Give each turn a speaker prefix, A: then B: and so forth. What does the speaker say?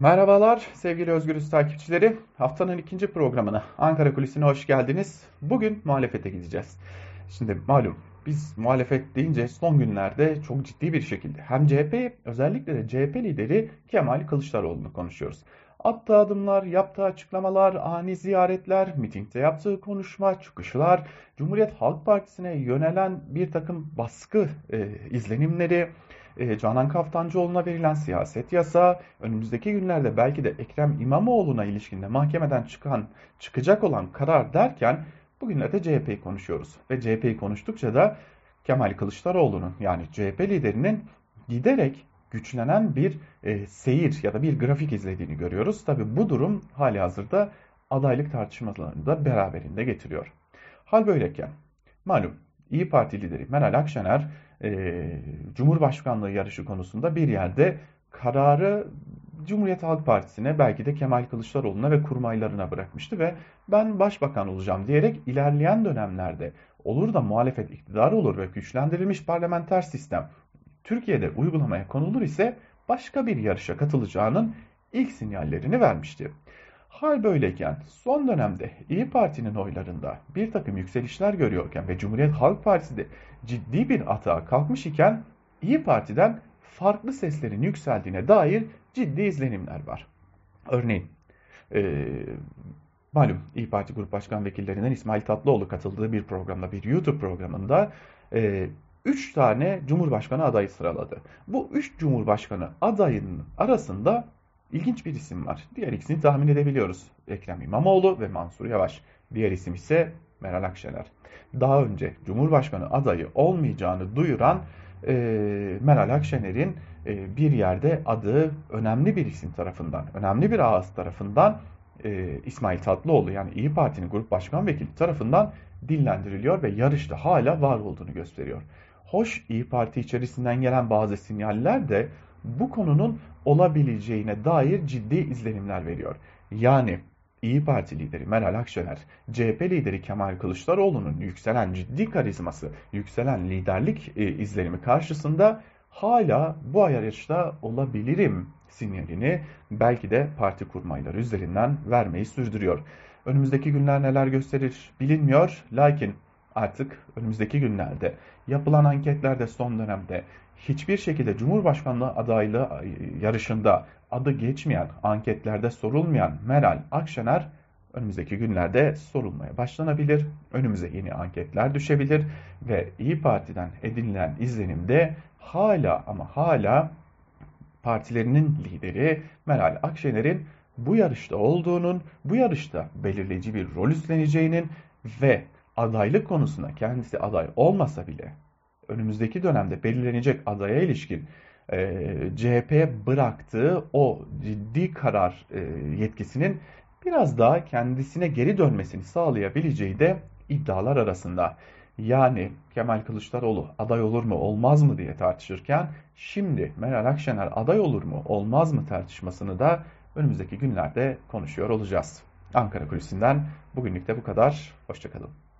A: Merhabalar sevgili Özgürüz takipçileri. Haftanın ikinci programına Ankara Kulisi'ne hoş geldiniz. Bugün muhalefete gideceğiz. Şimdi malum biz muhalefet deyince son günlerde çok ciddi bir şekilde hem CHP özellikle de CHP lideri Kemal Kılıçdaroğlu'nu konuşuyoruz. Attığı adımlar, yaptığı açıklamalar, ani ziyaretler, mitingde yaptığı konuşma, çıkışlar, Cumhuriyet Halk Partisi'ne yönelen bir takım baskı e, izlenimleri, e, Canan Kaftancıoğlu'na verilen siyaset yasa, önümüzdeki günlerde belki de Ekrem İmamoğlu'na ilişkinde mahkemeden çıkan, çıkacak olan karar derken bugünlerde CHP'yi konuşuyoruz. Ve CHP'yi konuştukça da Kemal Kılıçdaroğlu'nun yani CHP liderinin giderek güçlenen bir e, seyir ya da bir grafik izlediğini görüyoruz. Tabi bu durum hali hazırda adaylık tartışmalarını da beraberinde getiriyor. Hal böyleyken malum İyi Parti lideri Meral Akşener e, Cumhurbaşkanlığı yarışı konusunda bir yerde kararı Cumhuriyet Halk Partisi'ne belki de Kemal Kılıçdaroğlu'na ve kurmaylarına bırakmıştı ve ben başbakan olacağım diyerek ilerleyen dönemlerde olur da muhalefet iktidar olur ve güçlendirilmiş parlamenter sistem Türkiye'de uygulamaya konulur ise başka bir yarışa katılacağının ilk sinyallerini vermişti. Hal böyleyken son dönemde İyi Parti'nin oylarında bir takım yükselişler görüyorken ve Cumhuriyet Halk Partisi de ciddi bir atağa kalkmış iken İyi Parti'den farklı seslerin yükseldiğine dair ciddi izlenimler var. Örneğin e, malum İyi Parti Grup Başkan Vekillerinden İsmail Tatlıoğlu katıldığı bir programda, bir YouTube programında e, 3 tane Cumhurbaşkanı adayı sıraladı. Bu 3 Cumhurbaşkanı adayının arasında İlginç bir isim var. Diğer ikisini tahmin edebiliyoruz. Ekrem İmamoğlu ve Mansur Yavaş. Diğer isim ise Meral Akşener. Daha önce Cumhurbaşkanı adayı olmayacağını duyuran e, Meral Akşener'in e, bir yerde adı önemli bir isim tarafından, önemli bir ağız tarafından e, İsmail Tatlıoğlu yani İyi Parti'nin grup başkan vekili tarafından dillendiriliyor ve yarışta hala var olduğunu gösteriyor. Hoş İyi Parti içerisinden gelen bazı sinyaller de bu konunun olabileceğine dair ciddi izlenimler veriyor. Yani İyi Parti lideri Meral Akşener, CHP lideri Kemal Kılıçdaroğlu'nun yükselen ciddi karizması, yükselen liderlik e, izlenimi karşısında hala bu ayarışta olabilirim sinyalini belki de parti kurmayları üzerinden vermeyi sürdürüyor. Önümüzdeki günler neler gösterir bilinmiyor. Lakin artık önümüzdeki günlerde yapılan anketlerde son dönemde hiçbir şekilde Cumhurbaşkanlığı adaylığı yarışında adı geçmeyen, anketlerde sorulmayan Meral Akşener önümüzdeki günlerde sorulmaya başlanabilir. Önümüze yeni anketler düşebilir ve İyi Parti'den edinilen izlenimde hala ama hala partilerinin lideri Meral Akşener'in bu yarışta olduğunun, bu yarışta belirleyici bir rol üstleneceğinin ve adaylık konusunda kendisi aday olmasa bile önümüzdeki dönemde belirlenecek adaya ilişkin e, CHP'ye bıraktığı o ciddi karar e, yetkisinin biraz daha kendisine geri dönmesini sağlayabileceği de iddialar arasında. Yani Kemal Kılıçdaroğlu aday olur mu olmaz mı diye tartışırken şimdi Meral Akşener aday olur mu olmaz mı tartışmasını da önümüzdeki günlerde konuşuyor olacağız. Ankara Kulisi'nden bugünlük de bu kadar. Hoşçakalın.